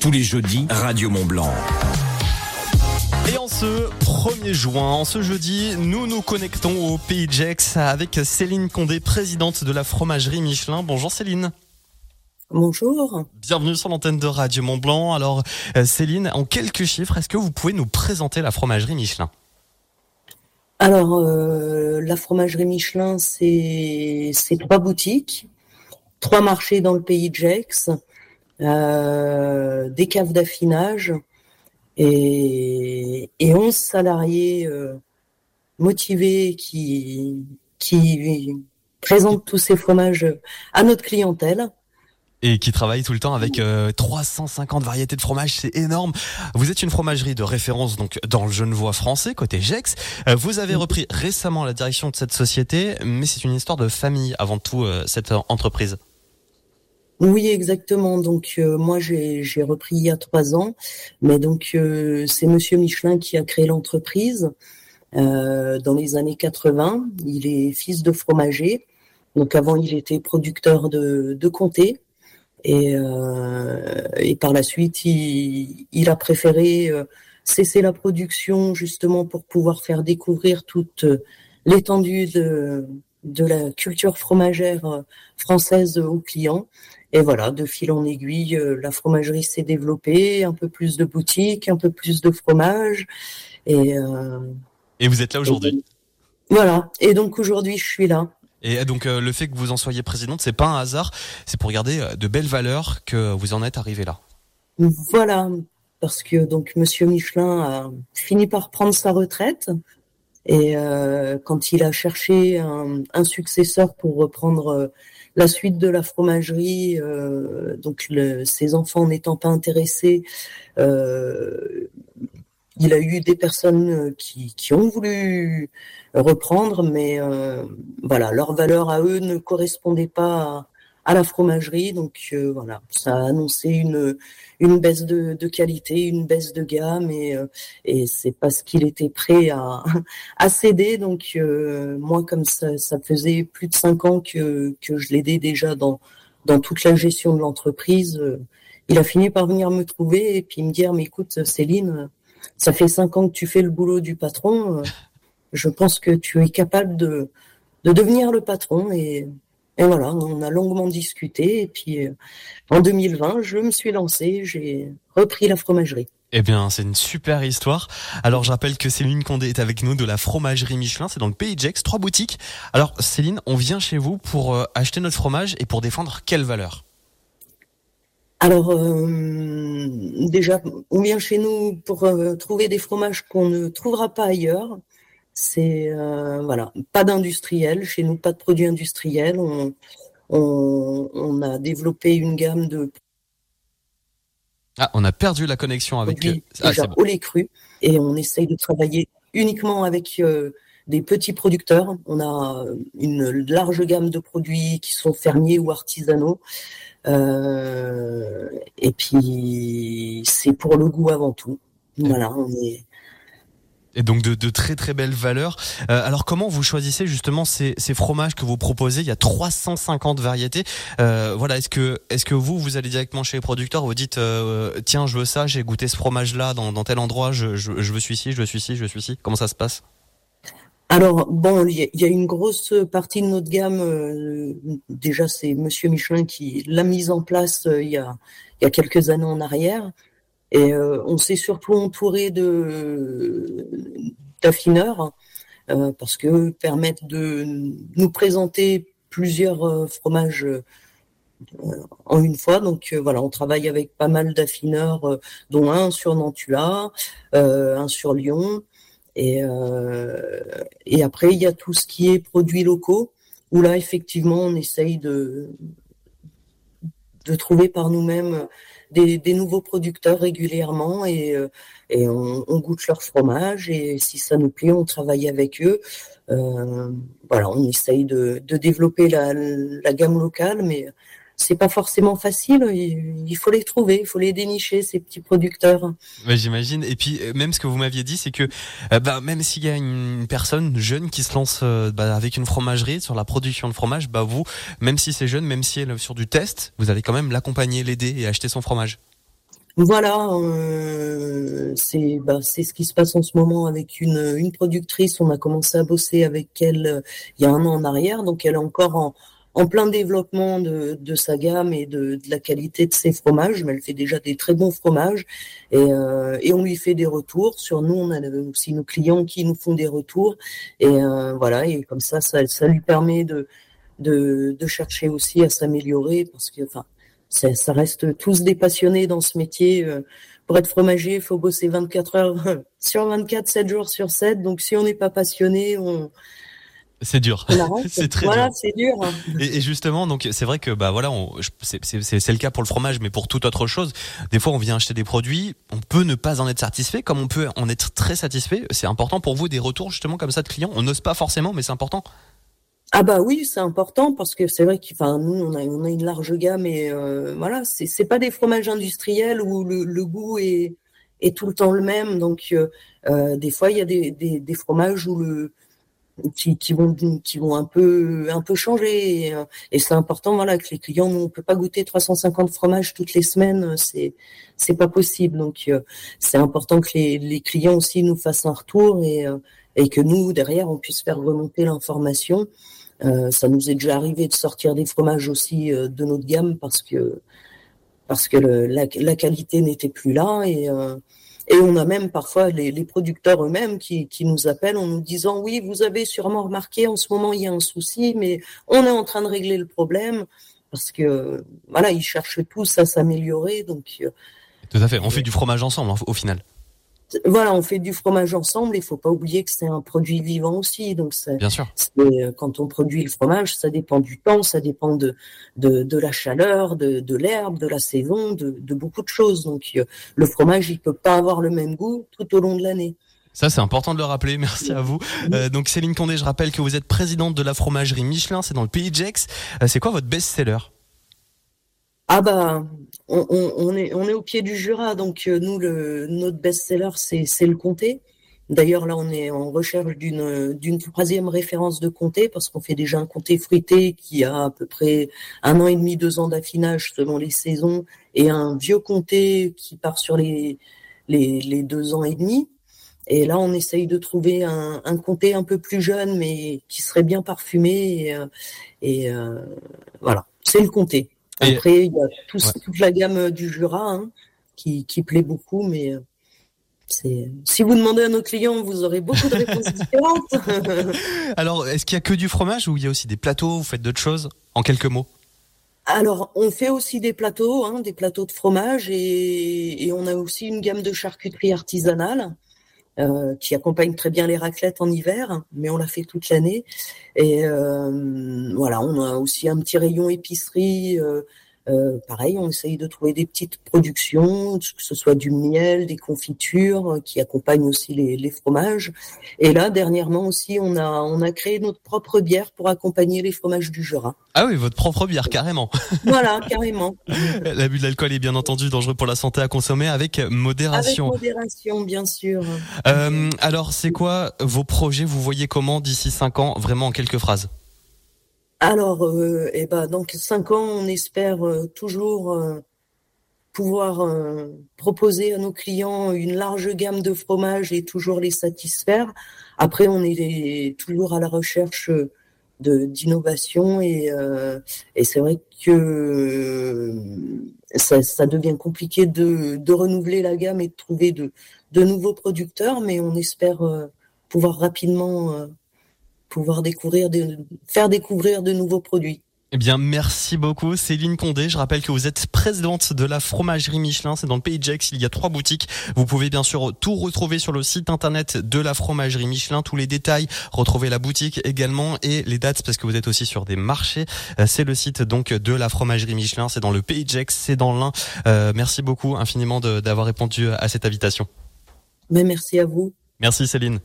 Tous les jeudis, Radio Mont Blanc. Et en ce 1er juin, en ce jeudi, nous nous connectons au Pays de Gex avec Céline Condé, présidente de la fromagerie Michelin. Bonjour Céline. Bonjour. Bienvenue sur l'antenne de Radio Mont Blanc. Alors euh, Céline, en quelques chiffres, est-ce que vous pouvez nous présenter la fromagerie Michelin? Alors, euh, la fromagerie Michelin, c'est trois boutiques, trois marchés dans le pays de Gex, euh, des caves d'affinage et, et 11 salariés motivés qui, qui présentent tous ces fromages à notre clientèle et qui travaille tout le temps avec 350 euh, variétés de fromage, c'est énorme. Vous êtes une fromagerie de référence donc dans le Genevois français côté Gex. Euh, vous avez repris récemment la direction de cette société, mais c'est une histoire de famille avant tout euh, cette entreprise. Oui, exactement. Donc moi j'ai repris il y a trois ans, mais donc c'est Monsieur Michelin qui a créé l'entreprise dans les années 80. Il est fils de fromager. Donc avant il était producteur de, de comté. Et, euh, et par la suite, il, il a préféré euh, cesser la production justement pour pouvoir faire découvrir toute l'étendue de, de la culture fromagère euh, française aux clients. Et voilà, de fil en aiguille, la fromagerie s'est développée, un peu plus de boutiques, un peu plus de fromage. Et, euh, et vous êtes là aujourd'hui? Voilà. Et donc aujourd'hui, je suis là. Et donc euh, le fait que vous en soyez présidente, c'est pas un hasard, c'est pour garder euh, de belles valeurs que vous en êtes arrivé là. Voilà, parce que donc Monsieur Michelin a fini par prendre sa retraite et euh, quand il a cherché un, successeur pour reprendre la suite de la fromagerie, donc ses enfants n'étant pas intéressés, il a eu des personnes euh, qui, qui ont voulu reprendre, mais euh, voilà, leur valeur à eux ne correspondait pas à, la fromagerie, donc euh, voilà, ça a annoncé une une baisse de, de qualité, une baisse de gamme, et et c'est parce qu'il était prêt à à céder. Donc moi, comme ça, ça faisait plus de cinq ans que que je l'aidais déjà dans dans toute la gestion de l'entreprise. il a fini par venir me trouver et puis me dire, mais écoute, Céline ça fait cinq ans que tu fais le boulot du patron. Euh, je pense que tu es capable de, de devenir le patron. Et, et voilà, on a longuement discuté. Et puis, euh, en 2020, je me suis lancé, j'ai repris la fromagerie. Eh bien, c'est une super histoire. Alors, je rappelle que Céline Condé est avec nous de la fromagerie Michelin. C'est dans le pays Jex, trois boutiques. Alors, Céline, on vient chez vous pour euh, acheter notre fromage et pour défendre quelle valeur? Alors euh, déjà, on vient chez nous pour euh, trouver des fromages qu'on ne trouvera pas ailleurs. C'est euh, voilà, pas d'industriel chez nous, pas de produits industriels. On, on, a développé une gamme de ah, on a perdu la connexion avec. Ah, déjà au lait cru et on essaye de travailler uniquement avec des petits producteurs. On a une large gamme de produits qui sont fermiers ou artisanaux. Euh, et puis c'est pour le goût avant tout. Voilà, on est et donc de, de, très très belles valeurs. Euh, alors comment vous choisissez justement ces, ces, fromages que vous proposez? Il y a 350 variétés. Euh, voilà, est-ce que est-ce que vous vous allez directement chez les producteurs, vous dites euh, tiens je veux ça, j'ai goûté ce fromage là dans, dans tel endroit, je, je, je veux celui-ci, je veux celui-ci, je veux celui-ci. Comment ça se passe? Alors bon, il y, a une grosse partie de notre gamme. Euh, déjà, c'est Monsieur Michelin qui l'a mise en place euh, il, y a, y a quelques années en arrière, et euh, on s'est surtout entouré de d'affineurs parce que permettent de nous présenter plusieurs fromages en une fois. Donc voilà, on travaille avec pas mal d'affineurs, dont un sur Nantua, un sur Lyon. Et, euh, et après, il y a tout ce qui est produits locaux, où là, effectivement, on essaye de, de trouver par nous-mêmes des, nouveaux producteurs régulièrement et, euh, on, goûte leur fromage et si ça nous plaît, on travaille avec eux. Euh, voilà, on essaye de, développer la, gamme locale, mais c'est pas forcément facile. Il faut les trouver, il faut les dénicher ces petits producteurs. J'imagine. Et puis euh, même ce que vous m'aviez dit, c'est que euh, bah, même s'il y a une personne jeune qui se lance euh, bah, avec une fromagerie sur la production de fromage, bah vous, même si c'est jeune, même si elle est sur du test, vous allez quand même l'accompagner, l'aider et acheter son fromage. Voilà, euh, c'est bah, c'est ce qui se passe en ce moment avec une, une productrice. On a commencé à bosser avec elle euh, il y a un an en arrière, donc elle est encore en, en plein développement de, sa gamme et de, la qualité de ses fromages, mais elle fait déjà des très bons fromages et, euh, on lui fait des retours. Sur nous, on a aussi nos clients qui nous font des retours et euh, voilà et comme ça, ça, ça lui permet de, de, de chercher aussi à s'améliorer parce que enfin ça, ça, reste tous des passionnés dans ce métier. Euh, pour être fromager, il faut bosser 24 heures sur 24, 7 jours sur 7. Donc si on n'est pas passionné, on c'est dur. c'est très voilà, c'est dur. Et, et, justement, donc c'est vrai que bah voilà, c'est le cas pour le fromage, mais pour toute autre chose, des fois on vient acheter des produits, on peut ne pas en être satisfait, comme on peut en être très satisfait. C'est important pour vous des retours justement comme ça de clients. On n'ose pas forcément, mais c'est important. Ah bah oui, c'est important parce que c'est vrai qu'enfin nous on a on a une large gamme et euh, voilà, c'est c'est pas des fromages industriels où le, le, goût est est tout le temps le même. Donc euh, euh des fois il y a des, des, des fromages où le qui, qui vont qui vont un peu un peu changer. Et, euh, c'est important voilà que les clients on peut pas goûter 350 fromages toutes les semaines c'est c'est pas possible. Donc euh, c'est important que les, les clients aussi nous fassent un retour et et que nous derrière on puisse faire remonter l'information. Euh, ça nous est déjà arrivé de sortir des fromages aussi euh, de notre gamme parce que parce que le, la, la, qualité n'était plus là et euh, et on a même parfois les, les producteurs eux-mêmes qui, qui, nous appellent en nous disant oui vous avez sûrement remarqué en ce moment il y a un souci mais on est en train de régler le problème parce que voilà ils cherchent tous à s'améliorer donc tout à fait. On fait du fromage ensemble au final voilà, on fait du fromage ensemble. Il faut pas oublier que c'est un produit vivant aussi. Donc, bien sûr. Euh, quand on produit le fromage, ça dépend du temps, ça dépend de de, de la chaleur, de, de l'herbe, de la saison, de, de, beaucoup de choses. Donc, euh, le fromage, il peut pas avoir le même goût tout au long de l'année. Ça, c'est important de le rappeler. Merci à vous. Euh, donc, Céline Condé, je rappelle que vous êtes présidente de la fromagerie Michelin. C'est dans le pays Jex. Euh, c'est quoi votre best-seller? Ah bah, on, est, au pied du Jura, donc euh, nous, le, notre best-seller, c'est le comté. D'ailleurs, là, on est en recherche d'une troisième référence de comté parce qu'on fait déjà un comté fruité qui a à peu près un an et demi, deux ans d'affinage selon les saisons, et un vieux comté qui part sur les, les, les deux ans et demi. Et là, on essaye de trouver un, comté un peu plus jeune, mais qui serait bien parfumé. Et, euh, euh, voilà, c'est le comté. Après, il y a toute la gamme du Jura hein, qui, qui, plaît beaucoup, mais euh, c'est si vous demandez à nos clients, vous aurez beaucoup de réponses différentes. Alors, est-ce qu'il y a que du fromage ou il y a aussi des plateaux Vous faites d'autres choses En quelques mots? Alors, on fait aussi des plateaux, hein, des plateaux de fromage, et, et, on a aussi une gamme de charcuterie artisanale. Euh, qui accompagne très bien les raclettes en hiver, mais on la fait toute l'année. Et euh, voilà, on a aussi un petit rayon épicerie. Euh, euh, pareil, on essaye de trouver des petites productions, que ce soit du miel, des confitures, euh, qui accompagnent aussi les, les, fromages. Et là, dernièrement aussi, on a on a créé notre propre bière pour accompagner les fromages du Jura. Ah oui, votre propre bière, carrément. Voilà, carrément. L'abus de l'alcool est bien entendu dangereux pour la santé à consommer avec modération. Avec modération, bien sûr. Euh, alors, c'est quoi vos projets? Vous voyez comment d'ici cinq ans, vraiment en quelques phrases alors, euh, eh ben, donc cinq ans, on espère euh, toujours euh, pouvoir euh, proposer à nos clients une large gamme de fromages et toujours les satisfaire. Après, on est toujours à la recherche de d'innovation et, et c'est vrai que ça, ça, devient compliqué de, de, renouveler la gamme et de trouver de, de nouveaux producteurs, mais on espère pouvoir rapidement pouvoir découvrir, de, faire découvrir de nouveaux produits. Eh bien, merci beaucoup, Céline Condé. Je rappelle que vous êtes présidente de la fromagerie Michelin. C'est dans le pays de Gex. Il y a trois boutiques. Vous pouvez bien sûr tout retrouver sur le site internet de la fromagerie Michelin. Tous les détails. Retrouver la boutique également et les dates parce que vous êtes aussi sur des marchés. Euh, c'est le site donc de la fromagerie Michelin. C'est dans le pays de Gex. C'est dans l'Ain. Euh, merci beaucoup infiniment d'avoir répondu à cette invitation. Mais merci à vous. Merci Céline.